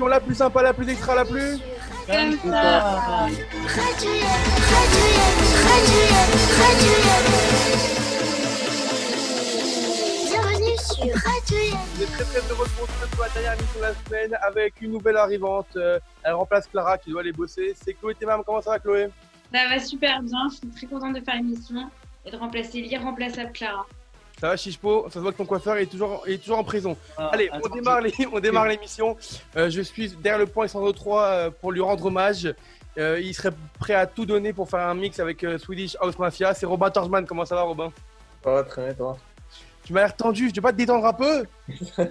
L'émission la plus sympa, la plus extra, la plus. Comme ça. Bienvenue sur Radio On est très très heureux de vous retrouver pour la dernière émission de la semaine avec une nouvelle arrivante. Euh, Elle remplace Clara qui doit aller bosser. C'est Chloé Thémam. Comment ça va, Chloé? Ça va super bien. Je suis très contente de faire l'émission et de remplacer l'irremplaçable Clara. Ça va, Chichepo Ça se voit que ton coiffeur est toujours, est toujours en prison. Ah, Allez, on démarre, les- on démarre l'émission. Euh, je suis derrière le point Sandro 3 euh, pour lui rendre hommage. Euh, il serait prêt à tout donner pour faire un mix avec euh, Swedish House Mafia. C'est Robin Torsman. Comment ça va, Robin? Ça va très bien, toi? Tu m'as l'air tendu. Je peux pas te détendre un peu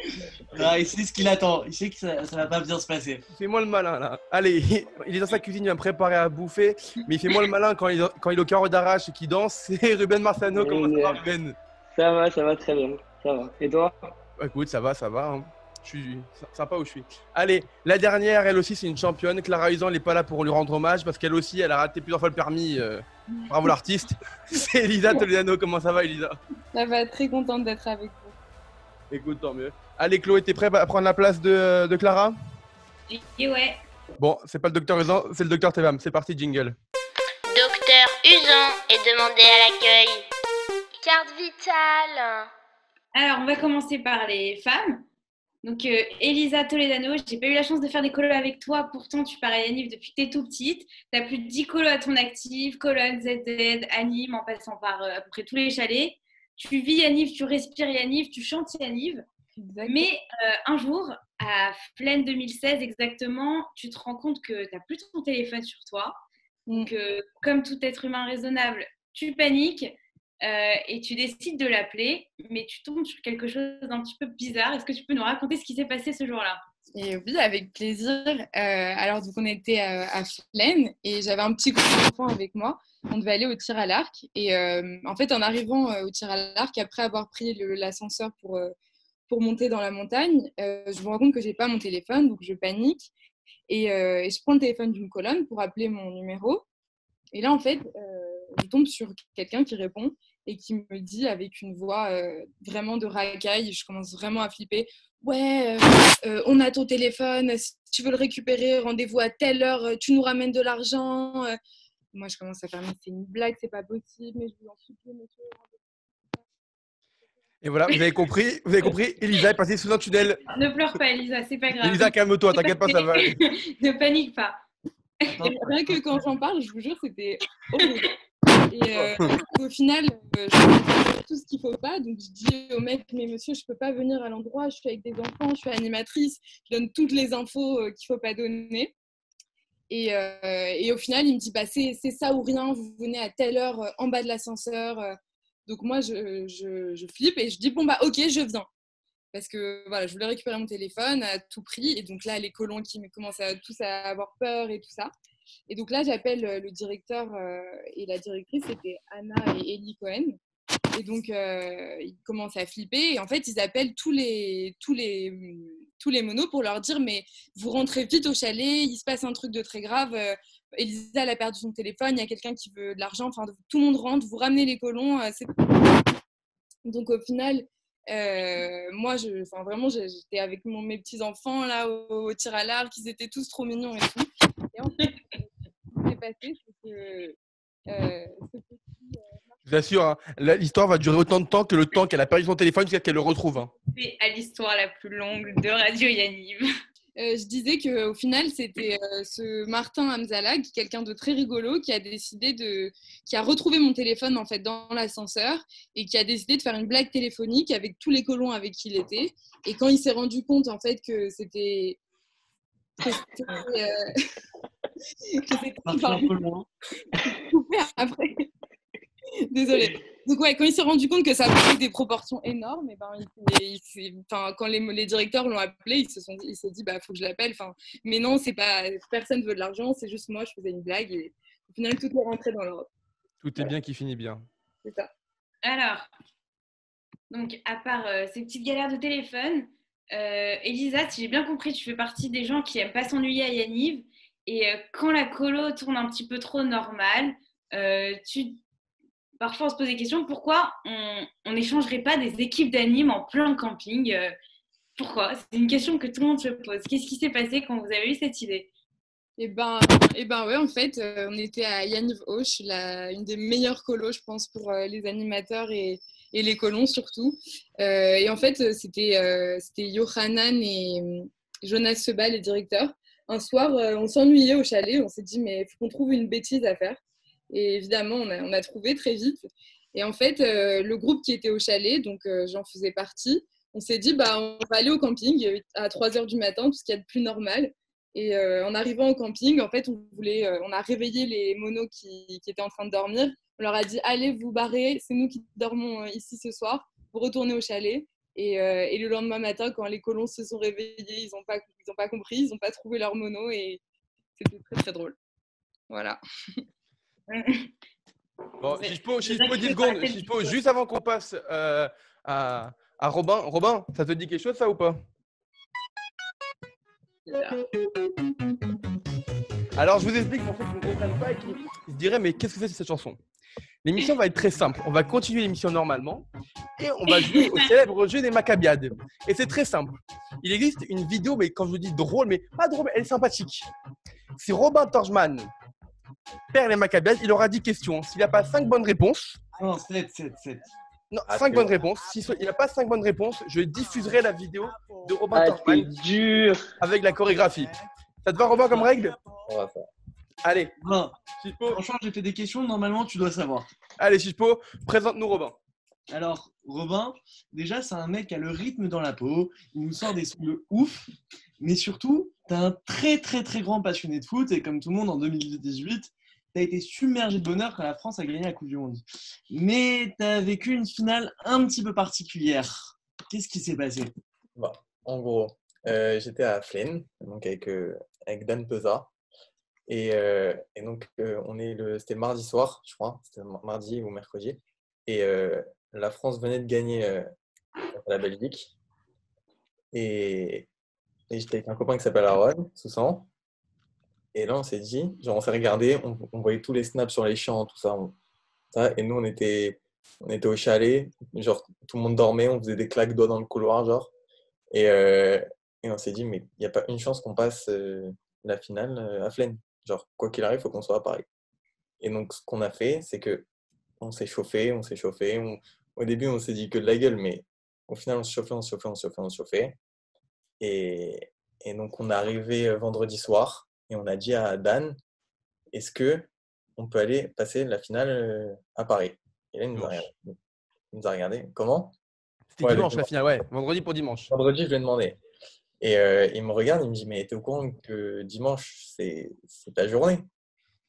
Il sait ce qu'il attend. Il sait que ça, ça va pas bien se passer. Fais-moi le malin là. Allez, il est dans sa cuisine, il va me préparer à bouffer. Mais il fait moi le malin quand il, quand il est au carreau d'arrache et qu'il danse. C'est Ruben Marciano. Comment ça va, Ruben? Ça va, ça va très bien. Ça va. Et toi? Bah, Écoute, ça va, ça va. hein. Je suis sympa où je suis. Allez, la dernière, elle aussi, c'est une championne. Clara Usan, elle n'est pas là pour lui rendre hommage parce qu'elle aussi, elle a raté plusieurs fois le permis. euh, Bravo l'artiste. C'est Elisa Toledano. Comment ça va, Elisa? Ça va, très contente d'être avec vous. Écoute, tant mieux. Allez, Chloé, t'es prêt à prendre la place de, de Clara? Et ouais, Bon, c'est pas le docteur Usan, c'est le docteur Tevam. C'est parti, jingle. Docteur Usan est demandé à l'accueil. Carte vitale. alors on va commencer par les femmes. Donc euh, Elisa Toledano, j'ai pas eu la chance de faire des colos avec toi, pourtant tu parais Yaniv depuis que t'es tout petite. T'as plus de 10 colos à ton actif, Colonne, ZZ, Anime, en passant par euh, à peu près tous les chalets. Tu vis Yaniv, tu respires Yaniv, tu chantes Yaniv. Mais euh, un jour, à pleine 2016 exactement, tu te rends compte que tu n'as plus ton téléphone sur toi. Mm. Donc, euh, comme tout être humain raisonnable, tu paniques euh, et tu décides de l'appeler, mais tu tombes sur quelque chose d'un petit peu bizarre. Est-ce que tu peux nous raconter ce qui s'est passé ce jour-là? Et oui, avec plaisir. Euh, alors, donc, on était euh, à Flaine et j'avais un petit groupe d'enfants avec moi. On devait aller au tir à l'arc. Et euh, en fait, en arrivant au tir à l'arc, après avoir pris l'ascenseur pour, pour monter dans la montagne, je me rends compte que j'ai pas mon téléphone, donc je panique. Et, je prends le téléphone d'une colonne pour appeler mon numéro. Et là, en fait, je tombe sur quelqu'un qui répond et qui me dit avec une voix euh, vraiment de racaille, je commence vraiment à flipper. Ouais, euh, euh, on a ton téléphone, si tu veux le récupérer, rendez-vous à telle heure, tu nous ramènes de l'argent. euh. Moi, je commence à faire, mais c'est une blague, c'est pas possible, mais je vous en supplie, monsieur. Et voilà, vous avez compris, vous avez compris, Elisa est passée sous un tunnel. Ne pleure pas, Elisa, c'est pas grave. Elisa, calme-toi, t'inquiète pas, ça va. aller. ne panique pas. Et rien que quand j'en parle, je vous jure, c'était horrible. Et euh, au final, euh, je fais tout ce qu'il faut pas. Donc, je dis au mec, mais monsieur, je peux pas venir à l'endroit, je suis avec des enfants, je suis animatrice, je donne toutes les infos euh, qu'il faut pas donner. Et, et au final, il me dit, bah, c'est ça ou rien, vous venez à telle heure en bas de l'ascenseur. Donc, moi, je, je, flippe et je dis, bon, bah, ok, je viens. Parce que voilà, je voulais récupérer mon téléphone à tout prix. Et donc là, les colons qui me commencent à tous à avoir peur et tout ça. Et donc là, j'appelle euh, le directeur euh, et la directrice, c'était Anna et Ellie Cohen. Et donc, euh, ils commencent à flipper. Et en fait, ils appellent tous les, tous les, hum, tous les monos pour leur dire Mais vous rentrez vite au chalet, il se passe un truc de très grave. Elisa, a perdu son téléphone, il y a quelqu'un qui veut de l'argent. Enfin, tout le monde rentre, vous ramenez les colons. donc, au final, moi, vraiment, j'étais avec mes petits-enfants là au, au tir à l'arc, ils étaient tous trop mignons et tout. Et en fait, ce qui s'est passé, c'est que euh, ce petit, Je vous assure, hein, l'histoire va durer autant de temps que le temps qu'elle a perdu son téléphone jusqu'à qu'elle le retrouve. hein. C'est à l'histoire la plus longue de Radio Yaniv. Euh, je disais qu'au final, c'était euh, ce Martin Hamzalag, quelqu'un de très rigolo, qui a décidé de, qui a retrouvé mon téléphone en fait dans l'ascenseur et qui a décidé de faire une blague téléphonique avec tous les colons avec qui il était. Et quand il s'est rendu compte en fait que c'était que c'était, euh, que c'était- Parti un peu loin. après. Désolée. Donc ouais, quand il s'est rendu compte que ça prenait des proportions énormes, et ben, il, il s'est- enfin, quand les, les directeurs l'ont appelé, ils se sont dit, il s'est dit, bah faut que je l'appelle. Enfin, mais non, c'est pas, personne veut de l'argent, c'est juste moi, je faisais une blague et au final tout est rentré dans l'ordre. Tout est bien qui finit bien. C'est ça. Alors, donc à part euh, ces petites galères de téléphone, euh, Elisa, si j'ai bien compris, tu fais partie des gens qui aiment pas s'ennuyer à Yaniv. Et euh, quand la colo tourne un petit peu trop normal, euh, parfois on se pose des questions pourquoi on n'échangerait pas des équipes d'animes en plein camping euh, Pourquoi? C'est une question que tout le monde se pose. Qu'est-ce qui s'est passé quand vous avez eu cette idée? Et ben, et ben ouais, en fait, on était à Yaniv Hoche, une des meilleures colos, je pense, pour les animateurs et, les colons surtout. Et en fait, c'était Yohanan et Jonas Seba, les directeurs. Un soir, on s'ennuyait au chalet, on s'est dit, mais il faut qu'on trouve une bêtise à faire. Et évidemment, on a, trouvé très vite. Et en fait, le groupe qui était au chalet, donc j'en faisais partie, on s'est dit, bah, on va aller au camping à 3 h du matin, tout ce qu'il y a de plus normal. Et euh, en arrivant au camping, en fait, on, voulait, euh, on a réveillé les monos qui, qui, étaient en train de dormir. On leur a dit Allez, vous barrez, c'est nous qui dormons euh, ici ce soir, vous retournez au chalet. Et, et, le lendemain matin, quand les colons se sont réveillés, ils n'ont pas, ils ont pas compris, ils n'ont pas trouvé leur mono et c'était très très drôle. Voilà. bon, si je peux, si je peux 10 secondes, si je peux, juste avant qu'on passe à, à Robin, Robin, ça te dit quelque chose ça ou pas? Alors, je vous explique pour ceux qui ne comprennent pas et qui se diraient, mais qu'est-ce que c'est cette chanson? L'émission va être très simple. On va continuer l'émission normalement et on va jouer au célèbre jeu des Maccabiades. Et c'est très simple. Il existe une vidéo, mais quand je vous dis drôle, mais pas drôle, elle est sympathique. Si Robin Torjman perd les Maccabiades, il aura 10 questions. S'il n'a pas 5 bonnes réponses. Ah non, 7, 7, 7. Non, 5 bonnes réponses. S'il si n'a pas 5 bonnes réponses, je diffuserai la vidéo de Robin ah, dur. avec la chorégraphie. Ça te va, Robin, comme règle? On va faire. Allez. Non. Franchement, j'ai fait des questions. Normalement, tu dois savoir. Allez, Chispo, présente-nous Robin. Alors, Robin, déjà, c'est un mec qui a le rythme dans la peau. Il nous sort des sons de ouf. Mais surtout, tu es un très, très, très grand passionné de foot. Et comme tout le monde, en 2018, tu as été submergé de bonheur quand la France a gagné la Coupe du Monde. Mais tu as vécu une finale un petit peu particulière. Qu'est-ce qui s'est passé? Bah, En gros, euh, j'étais à Flaine, donc avec, euh, avec Dan Peza. Et, euh, et donc, on est le, c'était mardi soir, je crois, c'était mardi ou mercredi. Et la France venait de gagner la Belgique. Et, j'étais avec un copain qui s'appelle Aaron, Soussan. Et là, on s'est dit, genre, on s'est regardé, on, voyait tous les snaps sur les champs, tout ça. Et nous, on était, on était au chalet, genre, tout le monde dormait, on faisait des claques doigts dans le couloir, genre. Et, euh, on s'est dit, mais il n'y a pas une chance qu'on passe euh, la finale euh, à Flaine. Genre, quoi qu'il arrive, il faut qu'on soit à Paris. Et donc, ce qu'on a fait, c'est que on s'est chauffé, on s'est chauffé. Au début, on s'est dit que de la gueule, mais au final, on se chauffait, on se chauffait, on se chauffait, on se chauffait. Et, et donc, on est arrivé vendredi soir et on a dit à Dan, est-ce que on peut aller passer la finale euh, à Paris? Et là, il nous, a regardé. Comment? C'était dimanche la finale, ouais. Vendredi pour dimanche. Vendredi, je lui ai demandé. Et euh, il me regarde, il me dit, mais t'es au courant que dimanche, c'est ta journée?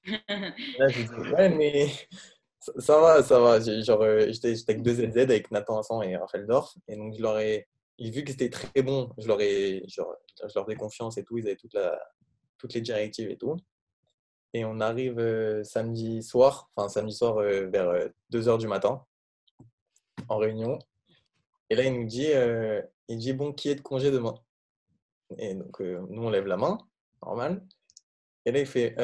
Là, je dis, ouais, mais ça, va, ça va. Genre, euh, j'étais avec deux ZZ, avec Nathan Hassan et Raphaël Dorf. Et donc, je leur ai, vu que c'était très bon, je leur ai, genre, je leur ai confiance et tout. Ils avaient toute la, toutes les directives et tout. Et on arrive euh, samedi soir, enfin samedi soir vers 2h euh, du matin, en réunion. Et là, il nous dit, il dit, bon, qui est de congé demain? Et donc, nous, on lève la main, normal. Et là, il fait,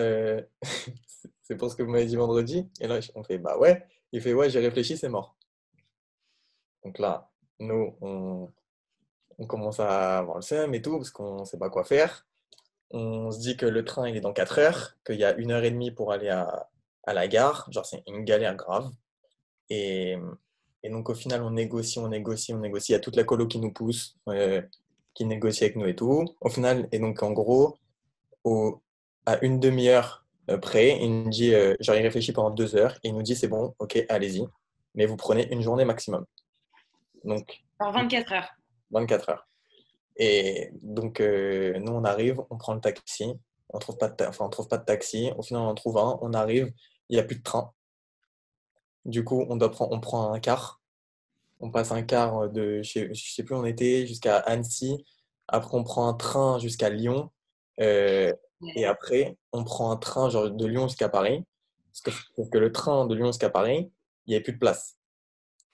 c'est pour ce que vous m'avez dit vendredi. Et là, on fait, bah ouais. Il fait, ouais, j'ai réfléchi, c'est mort. Donc là, nous, on, commence à avoir le seum et tout, parce qu'on ne sait pas quoi faire on se dit que le train il est dans 4 heures, qu'il y a une heure et demie pour aller à, la gare. Genre, c'est une galère grave. Et, donc, au final, on négocie, on négocie, on négocie. Il y a toute la colo qui nous pousse, euh, qui négocie avec nous et tout. Au final, et donc, en gros, au, à une demi-heure euh, près, il nous dit, euh, genre, il réfléchit pendant deux heures et il nous dit, c'est bon, ok, allez-y. Mais vous prenez une journée maximum. Donc. En 24 heures. 24 heures. Et donc, euh, nous, on arrive, on prend le taxi, on trouve pas de enfin, on trouve pas de taxi. Au final, on en trouve un, on arrive, il n'y a plus de train. Du coup, on, doit prendre, on prend un car. On passe un car de, je sais, sais plus où on était, jusqu'à Annecy. Après, on prend un train jusqu'à Lyon. Euh, et après, on prend un train genre, de Lyon jusqu'à Paris. Parce que, que le train de Lyon jusqu'à Paris, il n'y avait plus de place.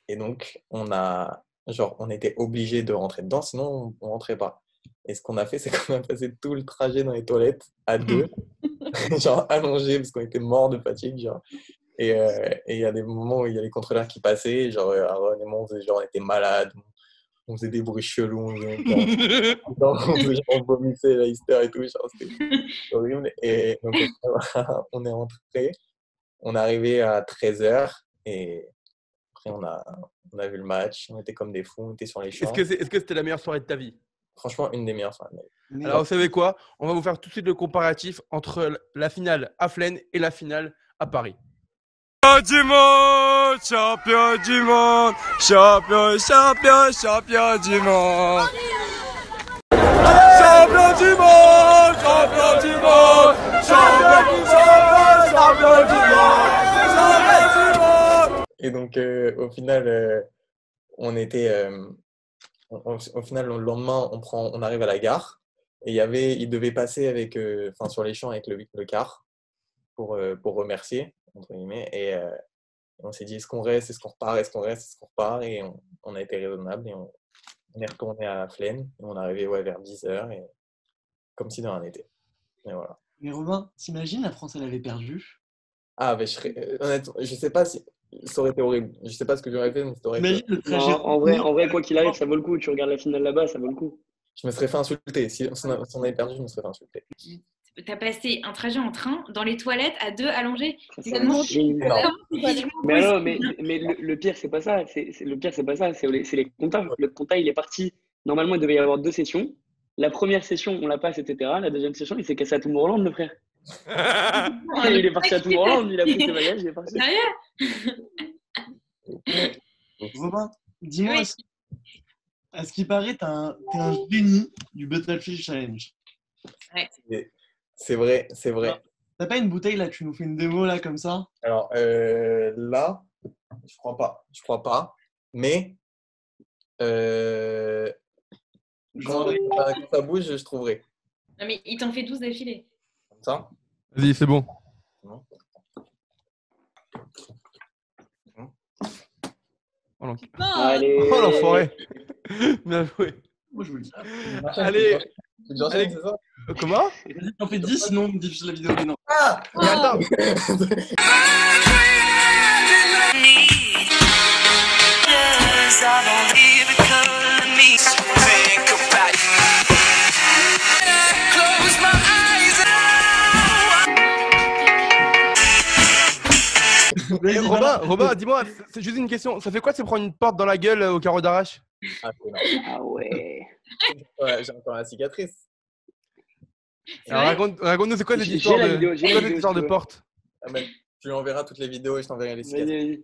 Et donc, on a, Genre, on était obligé de rentrer dedans, sinon on, ne rentrait pas. Et ce qu'on a fait, c'est qu'on a passé tout le trajet dans les toilettes à deux, genre allongé parce qu'on était mort de fatigue. Genre. Et euh, et il y a des moments où il y a les contrôleurs qui passaient, genre Aaron et moi, on, faisait, genre, on était malades, on faisait des bruits chelous, on faisait, genre, on, faisait, genre, on vomissait la hystère et tout, genre, c'était horrible. Et donc, on est rentré, on est arrivé à 13h et après on a, on a vu le match, on était comme des fous, on était sur les champs. Est-ce que c'était la meilleure soirée de ta vie? Franchement, une des meilleures soirées de ma vie. Alors, vous savez quoi? On va vous faire tout de suite le comparatif entre la finale à Flaine et la finale à Paris. Du monde, champion du monde, champion, champion, champion du monde. Champion du monde, champion du monde, champion, champion, champion du monde, champion du monde. Et donc, euh, au final, euh, on était. euh, au final, le lendemain, on, prend, on arrive à la gare. Et il, y avait, il devait passer avec, euh, enfin, sur les champs avec le, le car pour, euh, pour remercier, entre guillemets. Et euh, on s'est dit est-ce qu'on reste, est-ce qu'on repart, est-ce qu'on reste, est-ce qu'on repart Et on, on a été raisonnable et on, on est retourné à Flaine. Et on est arrivé ouais, vers 10h, et, comme si dans un été. Et voilà. Mais Robin, t'imagines la France, elle avait perdu? Ah, mais je serais, euh, honnêtement, je sais pas si. Ça aurait été horrible. Je sais pas ce que j'aurais fait, mais ça aurait été. Non, en, vrai, en vrai, quoi qu'il arrive, ça vaut le coup. Tu regardes la finale là-bas, ça vaut le coup. Je me serais fait insulter. Si on avait perdu, je me serais fait insulter. T'as passé un trajet en train dans les toilettes à deux allongés. C'est tellement Mais non, mais, mais le, le pire, c'est pas ça. C'est, le pire, c'est pas ça. C'est les, les comptas. Le compta, il est parti. Normalement, il devait y avoir deux sessions. La première session, on la passe, etc. La deuxième session, il s'est cassé à Tomorrowland, le frère. Il est parti à Tomorrowland, il a pris ses bagages, il est parti. Sérieux? Robin, dis-moi, Oui. à ce- qui paraît, t'es un, un génie du Battlefield Challenge. C'est vrai, c'est vrai. T'as pas une bouteille là, tu nous fais une démo là comme ça? Alors euh, là, je crois pas. Je crois pas. Mais euh, quand, ça bouge, je trouverai. Non, mais il t'en fait 12 d'affilée. Comme ça? Vas-y, c'est bon. Non. Oh, oh, l'enfoiré Bien joué. Moi je vous le dis. Allez, Allez. euh, comment? T'en fais 10, sinon on me diffuse la vidéo. Mais non. Ah Mais attends, Vas-y, Eh, Robin. Robin, dis-moi, c'est- c'est juste une question. Ça fait quoi de se prendre une porte dans la gueule euh, au carreau d'arrache? Ah. Ah ouais. Ouais, J'ai encore la cicatrice. Alors, raconte- Raconte-nous, c'est quoi cette histoire de, vidéo, quoi histoire de porte? Ah, mais tu lui enverras toutes les vidéos et je t'enverrai les cicatrices.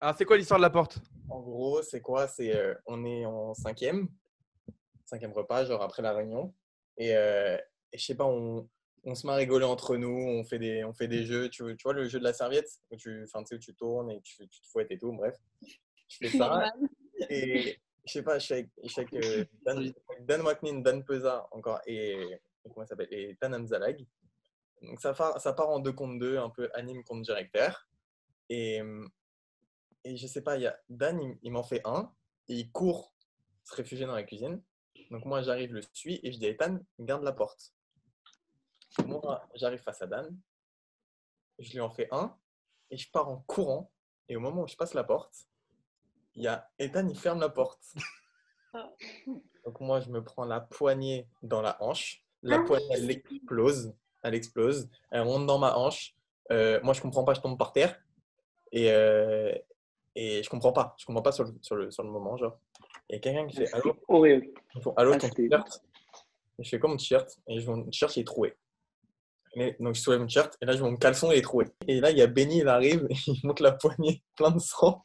Alors, c'est quoi l'histoire de la porte? En gros, c'est quoi? C'est euh, on est en cinquième, cinquième repas, genre après la réunion, et, euh, et je sais pas, on, on se met à rigoler entre nous, on fait des, on fait des jeux. Tu, tu vois le jeu de la serviette? Où tu, enfin, tu sais, où tu tournes et tu, tu te fouettes et tout. Bref, je fais ça et je sais pas, je suis avec, je euh, Dan, Dan Waknin, Dan Peza encore et, comment s'appelle et Dan Amzalag. Donc ça part, ça part en deux contre deux, un peu anime contre directeur. Et, et je sais pas, il y a Dan, il, il m'en fait un, et il court se réfugier dans la cuisine. Donc moi, j'arrive, le suis, et je dis à Ethan, garde la porte. Moi, j'arrive face à Dan, je lui en fais un, et je pars en courant, et au moment où je passe la porte, il y a Ethan, il ferme la porte. Donc moi, je me prends la poignée dans la hanche, la Ah poignée, elle explose, elle explose, elle rentre dans ma hanche. Euh, moi, je comprends pas, je tombe par terre. Et, euh, et je comprends pas. Je comprends pas sur le, sur le, sur le moment, genre. Et quelqu'un qui fait Allô, Horrible. Allô, Ah, ton t-shirt? Je fais comme mon t-shirt. Et je vois mon t-shirt, il est troué. Et donc, je soulève mon t-shirt. Et là, je vois mon caleçon, il est troué. Et là, il y a Benny, il arrive. Et il monte la poignée plein de sang.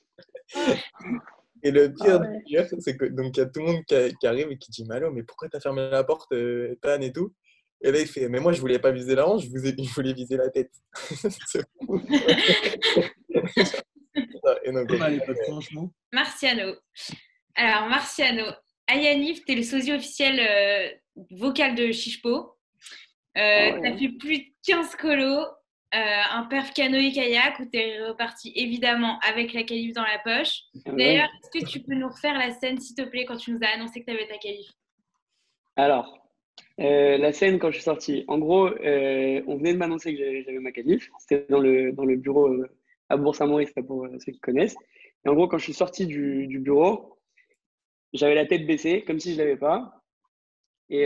Et le pire Ah ouais. du pire, c'est que donc il y a tout le monde qui, a- qui arrive et qui dit allô, mais pourquoi t'as fermé la porte, euh, Tan et tout? Et là, il fait Mais moi, je voulais pas viser la hanche, je, vous ai- je voulais viser la tête. Et donc, Pas mal, les potes, franchement. Marciano. Alors, Marciano, Ayanif, tu es le sosie officiel euh, vocal de Chichpo. Euh, ouais. tu as fait plus de 15 colos, euh, un perf canoë kayak où tu es reparti évidemment avec la qualif dans la poche. Ah. D'ailleurs, est-ce que tu peux nous refaire la scène, s'il te plaît, quand tu nous as annoncé que tu avais ta qualif? Alors, euh, la scène quand je suis sorti, en gros, euh, on venait de m'annoncer que j'avais ma qualif. C'était dans le, dans le bureau à Bourg-Saint-Maurice, pour ceux qui connaissent. Et en gros, quand je suis sorti du, du bureau, j'avais la tête baissée, comme si je l'avais pas. Et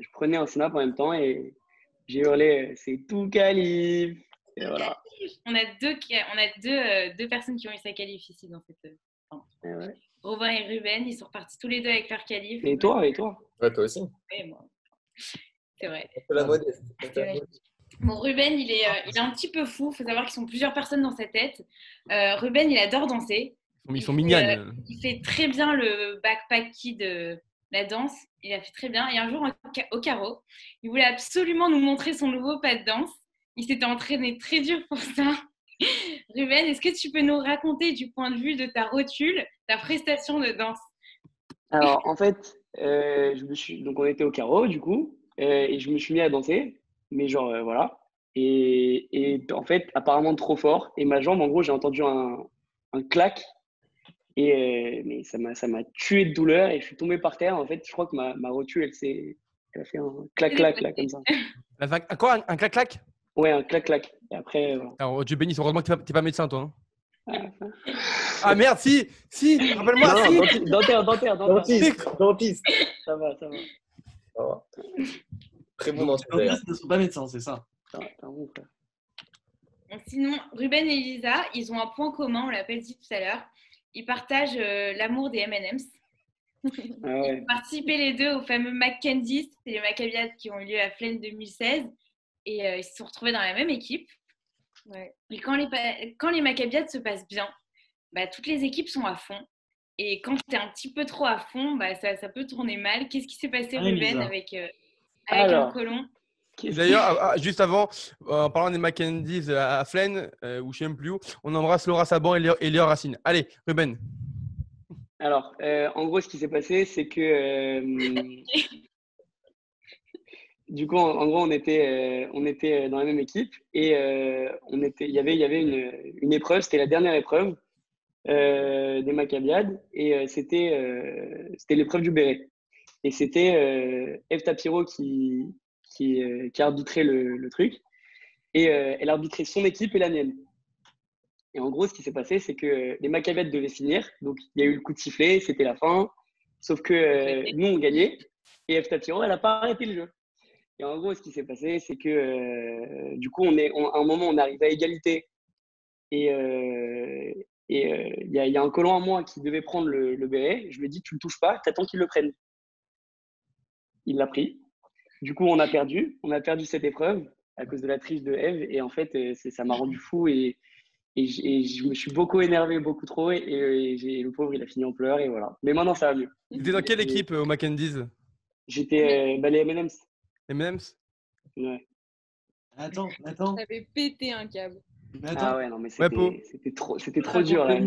je prenais un snap en même temps et j'ai hurlé, c'est tout calife. Et voilà. On a deux, qui- on a deux, euh, deux personnes qui ont eu sa qualif ici dans cette. euh, Et, ouais. Robin et Ruben, ils sont repartis tous les deux avec leur qualif. Et toi, et toi? Ouais, toi aussi. Ouais, moi. C'est vrai. La modeste. Bon, Ruben, il est, euh, il est un petit peu fou. Il faut savoir qu'ils sont plusieurs personnes dans sa tête. Euh, Ruben, il adore danser. Ils sont, sont Il mignonnes. fait, euh, il fait très bien le backpack kid, euh, la danse. Il a fait très bien. Et un jour, au carreau, il voulait absolument nous montrer son nouveau pas de danse. Il s'était entraîné très dur pour ça. Ruben, est-ce que tu peux nous raconter du point de vue de ta rotule, ta prestation de danse? Alors, en fait, euh, je me suis... donc on était au carreau, du coup, euh, et je me suis mis à danser, mais genre, euh, voilà. Et, et en fait, apparemment trop fort. Et ma jambe, en gros, j'ai entendu un, un clac. Et euh, mais ça m'a, ça m'a tué de douleur et je suis tombé par terre. En fait, je crois que ma, ma rotule, elle s'est, elle a fait un clac-clac, là, comme ça. Vague- un Quoi Un, un clac-clac Ouais, un clac-clac. Et après, voilà. Alors, Dieu bénisse, heureusement que pas, t'es pas médecin, toi. hein. Ah, Ah merde, si Si Rappelle-moi, si dentaire, dentaire, dentaire. Dentiste, dentiste. Ça va, ça va. Ça va. Très bon dentiste les dentistes ne sont pas médecins, c'est ça. T'es un bon frère. Donc, Sinon, Ruben et Elisa, ils ont un point commun, on l'a pas dit tout à l'heure. Ils partagent euh, l'amour des M&M's. Ah ouais. Ils ont participé les deux au fameux Mackenzie, c'est les Maccabiades qui ont eu lieu à Flaine 2016. Et euh, ils se sont retrouvés dans la même équipe. Ouais. Et quand les, quand les Maccabiades se passent bien, bah, toutes les équipes sont à fond. Et quand tu es un petit peu trop à fond, bah, ça, ça peut tourner mal. Qu'est-ce qui s'est passé, Ah, Ruben, avec, euh, avec Alors. un colon D'ailleurs, ah, ah, juste avant, euh, en parlant des Mackenzies à à Flaine, euh, ou je sais même plus où, on embrasse Laura Saban et Léo, et Léo Racine. Allez, Ruben. Alors, euh, en gros, ce qui s'est passé, c'est que euh, du coup, en, en gros, on était, euh, on était dans la même équipe et euh, on était, il y avait, il y avait une, une épreuve, c'était la dernière épreuve euh, des Maccabiades et euh, c'était, euh, c'était l'épreuve du béret. Et c'était euh, Eve Tapiro qui, qui, euh, qui arbitrait le, le truc et euh, elle arbitrait son équipe et la mienne. Et en gros, ce qui s'est passé, c'est que les Maccabiades devaient finir. Donc, il y a eu le coup de sifflet, c'était la fin. Sauf que euh, nous, on gagnait. Et F. Tapiro, elle n'a pas arrêté le jeu. Et en gros, ce qui s'est passé, c'est que euh, du coup, on est, on- à un moment, on arrive à égalité. Et euh, et, euh, il y, a, il y a un colon à moi qui devait prendre le, le béret. Je lui ai dit, tu ne le touches pas, t'attends qu'il le prenne. Il l'a pris. Du coup, on a perdu. On a perdu cette épreuve à cause de la triche de Eve. Et en fait, ça m'a rendu fou. Et, et, j- et je me suis beaucoup énervé, beaucoup trop. Et, et le pauvre, il a fini en pleurs. Et voilà. Mais maintenant, ça va mieux. T'étais dans quelle équipe au Mackenzies? J'étais bah, les M&M's. Les M&M's? Ouais. Attends, attends, J'avais pété un câble. mais attends. Ah ouais, non, mais c'était c'était trop, c'était trop dur. Là.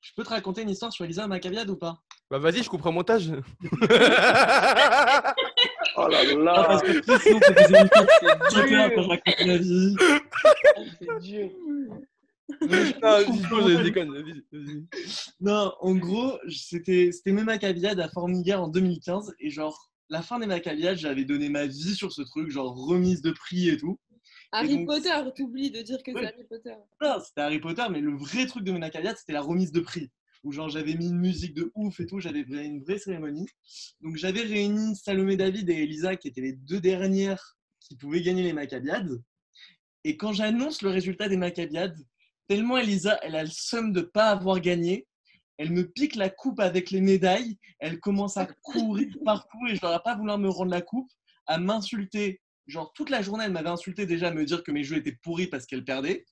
Je peux te raconter une histoire sur Elisa Maccabiade ou pas? Bah vas-y, je couperai au montage. Oh là Ah, là, parce que plus, sinon, ça faisait une fois c'est dur. quand je raconte ma vie. C'est dur. non, en gros, c'était c'était mes Maccabiades à Formiguère en 2015. Et genre, la fin des Maccabiades, j'avais donné ma vie sur ce truc, genre remise de prix et tout. Harry donc- Potter, t'oublies de dire que Ouais. c'est Harry Potter. Non, c'était Harry Potter, mais le vrai truc de mes Maccabiades, c'était la remise de prix. Où genre j'avais mis une musique de ouf et tout, j'avais une vraie cérémonie. Donc j'avais réuni Salomé David et Elisa, qui étaient les deux dernières qui pouvaient gagner les Maccabiades. Et quand j'annonce le résultat des Maccabiades, tellement Elisa, elle a le seum de pas avoir gagné, elle me pique la coupe avec les médailles, elle commence à courir partout et je n'aurais pas vouloir me rendre la coupe, à m'insulter. Genre toute la journée, elle m'avait insulté déjà, à me dire que mes jeux étaient pourris parce qu'elle perdait.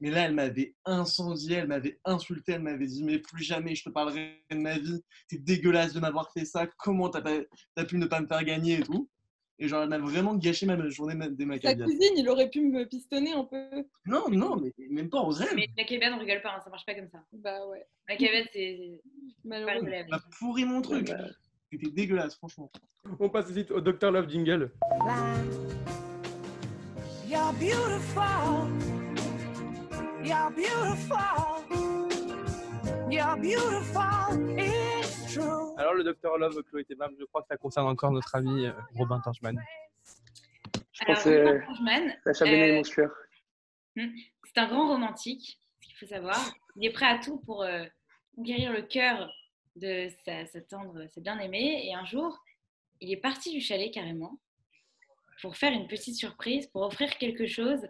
Mais là, elle m'avait incendié, elle m'avait insulté, elle m'avait dit Mais plus jamais je te parlerai de ma vie, c'est dégueulasse de m'avoir fait ça, comment t'as pas- t'as pu ne pas me faire gagner et tout? Et genre, elle m'a vraiment gâché ma journée des Sa Maccabiades. cousine, il aurait pu me pistonner un peu. Non, non, mais même pas aux rêves. Mais Maccabiade, on rigole pas, hein, ça marche pas comme ça. Bah ouais, Maccabiade, c'est vie. m'a pourri mon truc. Ouais, bah. C'était dégueulasse, franchement. On passe suite au Dr Love Jingle. You're beautiful. You're beautiful. You're beautiful. It's true. Le Dr Love, Chloé Thémam, je crois que ça concerne encore notre ami euh, Robin Torchman. Je Alors, pense que Robin Torchman, euh, sueur. c'est un grand romantique. Ce qu'il il faut savoir. Il est prêt à tout pour euh, guérir le cœur de sa, sa tendre, sa bien-aimée. Et un jour, il est parti du chalet carrément pour faire une petite surprise, pour offrir quelque chose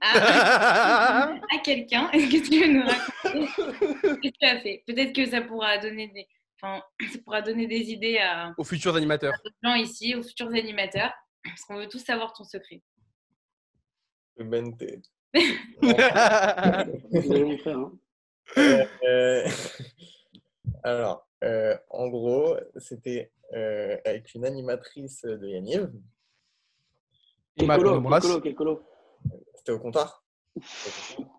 à, à quelqu'un. Est-ce que tu veux nous raconter ce que tu as fait? Peut-être que ça pourra donner des, enfin, ça pourra donner des idées à Aux futurs animateurs. aux gens ici, aux futurs animateurs, parce qu'on veut tous savoir ton secret. Frère. hein. Euh, Alors, euh, en gros, c'était euh, avec une animatrice de Yaniv. Quel colo. C'était au comptoir.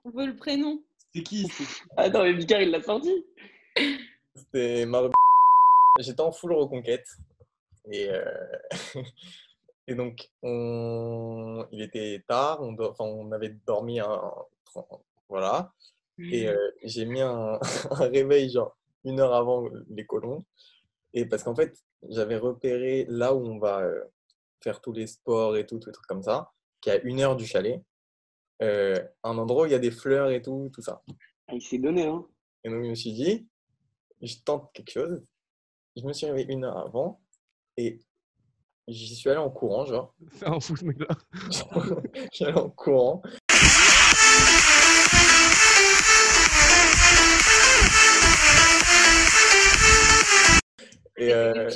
On veut le prénom. C'est qui c'est- Attends, mais Bicard, il l'a sorti. C'était Mar- J'étais en full reconquête. Et, euh, et donc, on... il était tard, on, do- enfin, on avait dormi un... Voilà. Et euh, j'ai mis un... un réveil, genre, une heure avant les colons. Et parce qu'en fait, j'avais repéré là où on va euh, faire tous les sports et tout, tous les trucs comme ça, qui est à une heure du chalet. Euh, un endroit où il y a des fleurs et tout, tout ça. Ah, il s'est donné, hein. Et donc, je me suis dit, je tente quelque chose. Je me suis réveillé une heure avant et j'y suis allé en courant, genre. C'est un fou ce mec-là. Je suis allé en courant. Et euh,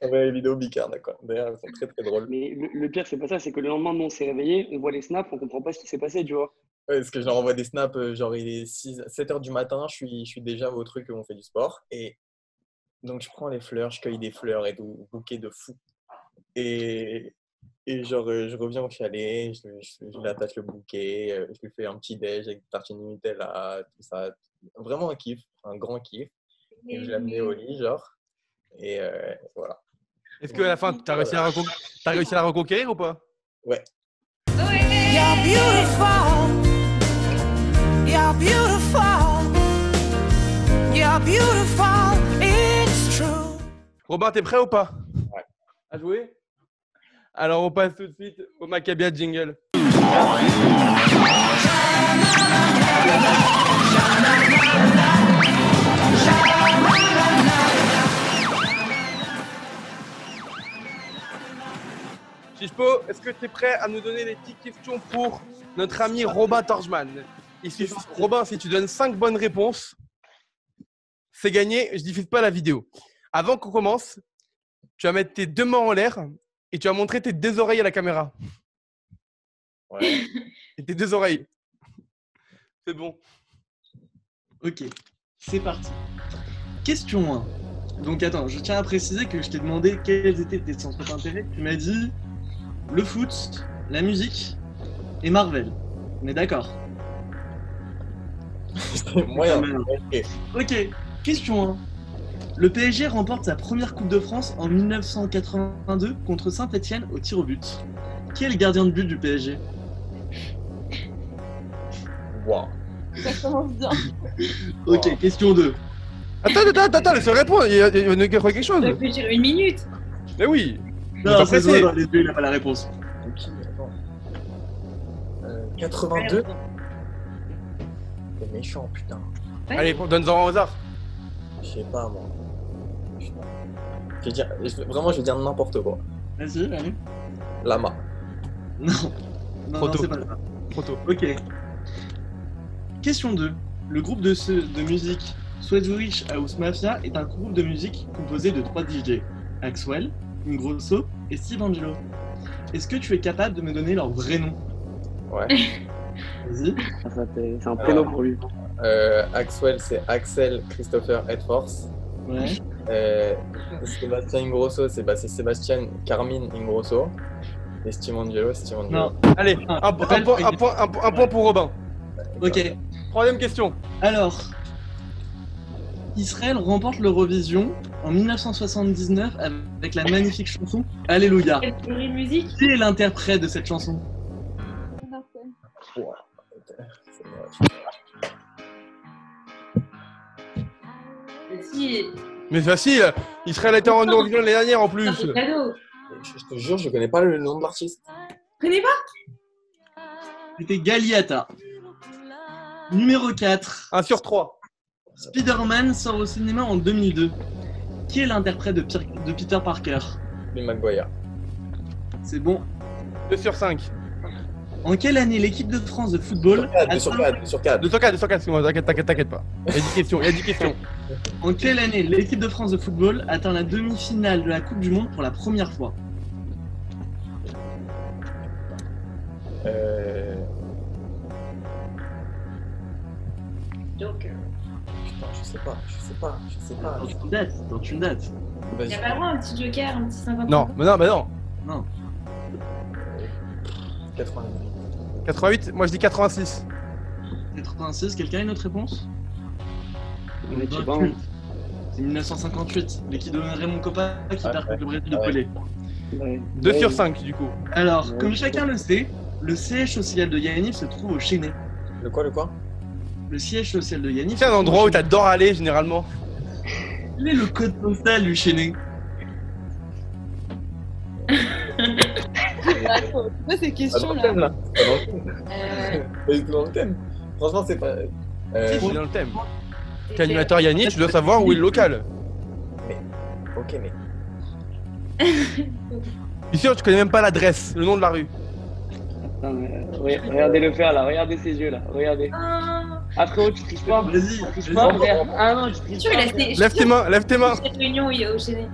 on va les vidéos Bicard, d'accord. D'ailleurs, elles sont très très drôles. Mais le, le pire, c'est pas ça, c'est que le lendemain, on s'est réveillé, on voit les snaps, on comprend pas ce qui s'est passé, tu vois. Ouais, parce que je leur envoie des snaps, euh, genre il est 6, 7 heures du matin, je suis, je suis déjà au truc où on fait du sport. Et donc je prends les fleurs, je cueille des fleurs et tout, bouquet de fou. Et, et genre euh, je reviens au chalet, je, je, je lui attache le bouquet, euh, je lui fais un petit déj avec des tartines Nutella, tout ça. Vraiment un kiff, un grand kiff. Et je l'ai amené au lit, genre. Et euh, voilà. Est-ce qu'à la fin, t'as réussi, à la recon- t'as réussi à la reconquérir ou pas? Ouais. You're beautiful. You're beautiful. You're beautiful. It's true. Robin, t'es prêt ou pas? Ouais. À jouer? Alors, on passe tout de suite au Maccabia Jingle. Chispo, est-ce que tu es prêt à nous donner des petites questions pour notre ami Robin Torjman? Il suffit- Robin, si tu donnes 5 bonnes réponses, c'est gagné, je diffuse pas la vidéo. Avant qu'on commence, tu vas mettre tes deux mains en l'air et tu vas montrer tes deux oreilles à la caméra. Ouais. Et tes deux oreilles. C'est bon. Ok, c'est parti. Question 1. Donc attends, je tiens à préciser que je t'ai demandé quels étaient tes centres d'intérêt. Tu m'as dit le foot, la musique et Marvel. On est d'accord? Moyen. Ouais. Ok. Question 1. Le PSG remporte sa première Coupe de France en 1982 contre Saint-Etienne au tir au but. Qui est le gardien de but du PSG Wow. Ça commence bien. Ok, Wow. question 2. Attends, attends, attends, attends, laisse-le répondre. Il y a, il y a quelque chose. Ça peut durer une minute. Mais oui. Non, pas c'est pressé. dans les deux, il n'a pas la réponse. Ok, attends. Euh, 82 C'est méchant, putain. Ouais. Allez, donne-en au hasard. Je sais pas, moi. Je vais dire, je vraiment, je vais dire n'importe quoi. Vas-y, allez. Lama. Non. Non, Trop non, tôt. c'est pas. Trop tôt. Ok. Question 2. Le groupe de, ce- de musique Swedish House Mafia est un groupe de musique composé de trois DJ. Axwell, Ingrosso et Steve Angelo. Est-ce que tu es capable de me donner leur vrai nom? Ouais. Vas-y. Ah, c'est un prénom pour lui. Euh, Axwell, c'est Axel Christopher Edforce. Ouais. Euh, Sébastien Ingrosso, c'est bah, Sébastien Carmine Ingrosso. Et Steve Angelo, c'est Steve Angelo. Non. Allez, Ah, un, un point, un point- un point- un point pour Robin. Ok. Troisième question. Alors, Israël remporte l'Eurovision en 1979 avec la magnifique chanson Alléluia. Quelle musique? Qui est l'interprète de cette chanson? Moche. Si, Mais facile. Israël était en Eurovision l'année dernière en plus. cadeau. Je, je te jure, je connais pas le nom de l'artiste. Connais pas? C'était Galiata. Numéro 4. 1 sur 3. Spider-Man sort au cinéma en 2002. Qui est l'interprète de, de Peter Parker? Bill Maguire. C'est bon. 2 sur 5. En quelle année l'équipe de France de football 2 sur 4, 2 sur 4. 2 sur 4, 2 sur 4, excuse-moi, t'inquiète, t'inquiète, t'inquiète pas. Il y a 10 questions, il y a 10 questions. En quelle année l'équipe de France de football atteint la demi-finale de la Coupe du Monde pour la première fois? Euh... Donc, euh, Putain, je sais pas, je sais pas, je sais pas. Tente une date, tente une date. il n'y a pas vraiment un petit joker, un petit 50 Non, mais non, mais non. Non. 88. 88, moi je dis 86. 86, quelqu'un a une autre réponse? Mais je sais pas. C'est 1958, l'équipe de Raymond Coppa qui Ouais, perd contre le Brésil de ouais. Pelé. Ouais. 2 Ouais. sur 5 du coup. Alors, Ouais, comme chacun le sait, le siège social de Yannick se trouve au Chénet. Le quoi, le quoi? Le siège social de Yannick. C'est un endroit où t'adores aller généralement. Quel est le code postal du Chénet C'est quoi ces Pas le questions-là thème là. C'est pas dans le thème. Euh, Pas du tout dans le thème. Franchement, c'est pas. Euh, C'est dans le thème. T'es animateur Yannick, tu dois savoir où est le local. Ok, mais. Je suis sûr, tu connais même pas l'adresse, le nom de la rue. Attends, mais, euh, re- Regardez-le faire là, regardez ses yeux là, regardez. Ah, Ah frérot, tu triches pas Vas-y, Tu triches pas frère Ah non, tu je triches pas. Lève tes mains, lève tes mains. cette réunion, il est au Chénet.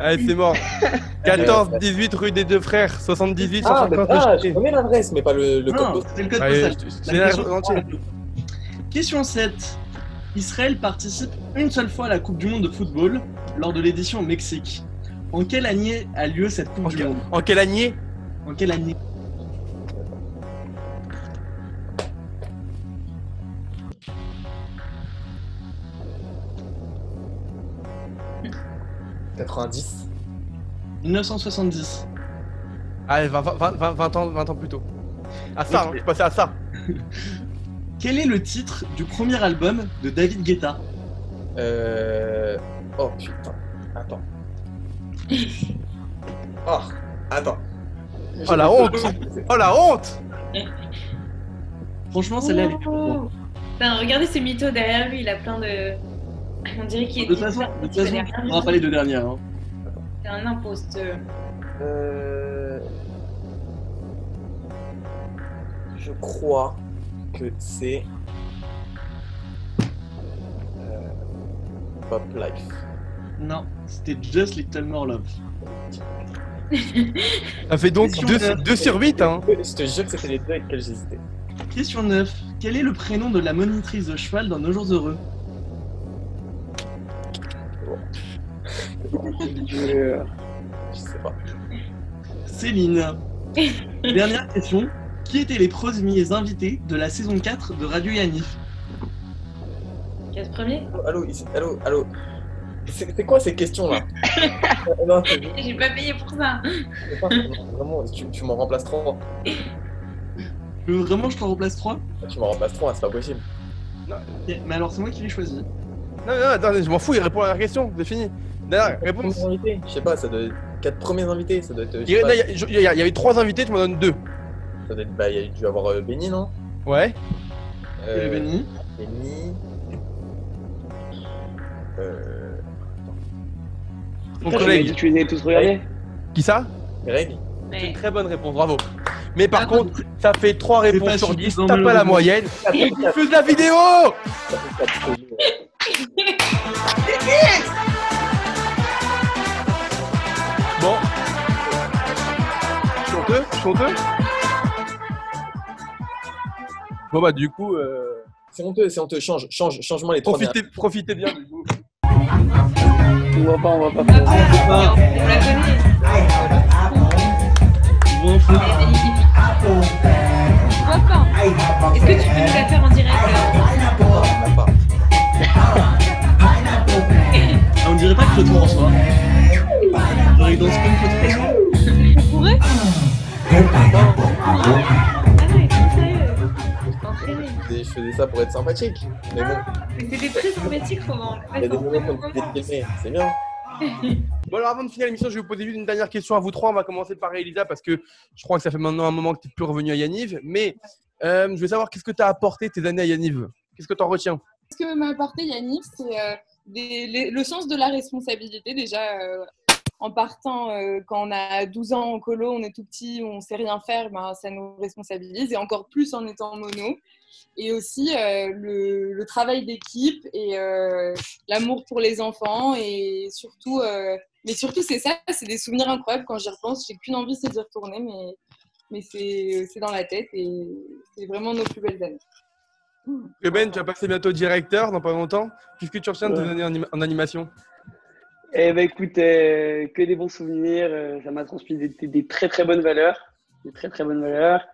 Allez, c'est mort. 14, 18 rue des deux frères, 78, Ah, mais, 150 ah, je connais l'adresse, mais pas le, le code Non, postal. c'est le code Allez, postal. je- la question- réponse entière. Question 7. Israël participe une seule fois à la Coupe du Monde de football lors de l'édition au Mexique. En quelle année a lieu cette Coupe En, du quel- Monde? En quelle année? En quelle année? 90. 1970. Allez, 20, 20, 20, 20 ans, 20 ans plus tôt. À ça, hein, je passais à ça. Quel est le titre du premier album de David Guetta? Euh... Oh putain. Attends. Oh, attends. Oh la honte Oh la honte Franchement, celle-là, elle est. Putain, regardez ce mytho derrière lui, il a plein de. On dirait qu'il est. De toute façon, de toute façon, on n'aura pas les deux dernières. hein. C'est un imposteur. Euh... Je crois que c'est... Euh... Pop Life. Non, c'était Just Little More Love. Ça fait donc Question 2, neuf. sur 8, hein Je te jure que c'était les deux avec lesquels j'hésitais. Question 9. Quel est le prénom de la monitrice de cheval dans Nos Jours Heureux? Je sais pas. Céline. Dernière question. Qui étaient les premiers invités de la saison 4 de Radio Yanif Quel premier Allô, ici, allô, allô. C'est quoi ces questions-là? Non, c'est J'ai pas payé pour ça. pas- Vraiment, tu, tu m'en remplaces trois. Tu veux vraiment que je te remplace 3 Tu m'en remplaces trois, c'est pas possible. Mais alors, c'est moi qui l'ai choisi. Non, non, attendez, je m'en fous, il répond à la question, c'est fini. Réponse. Je sais pas, ça doit être quatre premiers invités, ça doit être. Il y, pas, il y a- il y a- il y avait 3 invités, tu m'en donnes 2. ça doit être- bah, il y a dû avoir euh, Benny, non? Ouais. Et le Benny? Benny. Euh. Collègue. tu les avais tous regardés? Qui ça? Greg C'est une très bonne réponse, bravo. Mais par Ah, contre, ça fait 3 C'est réponses sur 10, suffisant, t'as pas la moyenne. Fais de la vidéo honteux Bon bah du coup, euh, C'est honteux, c'est honteux. Change, change, change-moi les trois. profitez, profitez bien du coup. On voit pas, on voit pas. Ah, pas. on la connaît. Je m'en fous. Je vois pas. Est-ce que tu peux nous la faire en direct. Pas. Ah, on dirait pas que Claude François. Genre, il danse comme Claude François. On pourrait Je faisais- ça pour être sympathique. Mais bon, Mais c'était très sympathique, Roman. il y a des moments comme tu filmé, c'est bien. Bon alors avant de finir l'émission, je vais vous poser juste une dernière question à vous trois. On va commencer par Elisa parce que je crois que ça fait maintenant un moment que tu n'es plus revenu à Yaniv. Mais euh, je veux savoir qu'est-ce que tu as apporté tes années à Yaniv? Qu'est-ce que tu en retiens? Ce que m'a apporté Yannick, c'est euh, le sens de la responsabilité. Déjà, euh, en partant, euh, quand on a 12 ans en colo, on est tout petit, on sait rien faire, ben, ça nous responsabilise. Et encore plus en étant mono. Et aussi euh, le, le travail d'équipe et euh, l'amour pour les enfants. Et surtout, euh, mais surtout, c'est ça, c'est des souvenirs incroyables. Quand j'y repense, j'ai qu'une envie, c'est d'y retourner. Mais, mais c'est dans la tête et c'est vraiment nos plus belles années. Ruben, tu vas passer bientôt directeur dans pas longtemps. Qu'est-ce que tu retiens de tes années en animation Eh ben écoute, euh, que des bons souvenirs. euh, ça m'a transmis des, des- des très très bonnes valeurs, des très très bonnes valeurs.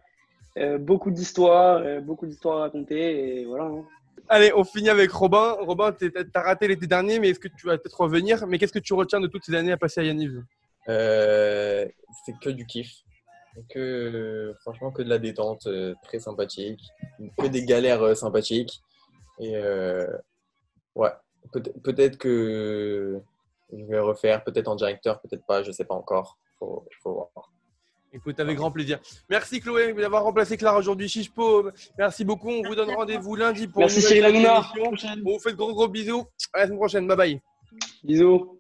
Euh, beaucoup d'histoires, euh, beaucoup d'histoires à raconter et voilà. hein. Allez, on finit avec Robin. Robin, tu as raté l'été dernier, mais est-ce que tu vas peut-être revenir? Mais qu'est-ce que tu retiens de toutes ces années à passer à Yaniv? Euh, c'est que du kiff. Que, franchement, que de la détente, euh, très sympathique. Que des galères euh, sympathiques. Et euh, ouais, peut- peut-être que je vais refaire, peut-être en directeur, peut-être pas, je sais pas encore. Faut, faut voir. Écoute, avec grand plaisir. Merci Chloé d'avoir remplacé Clara aujourd'hui. Chichepo, merci beaucoup. On vous donne rendez-vous lundi pour Merci une nouvelle Cyril Hanouna. émission. On vous fait de gros gros bisous. À la semaine prochaine. Bye bye. Bisous.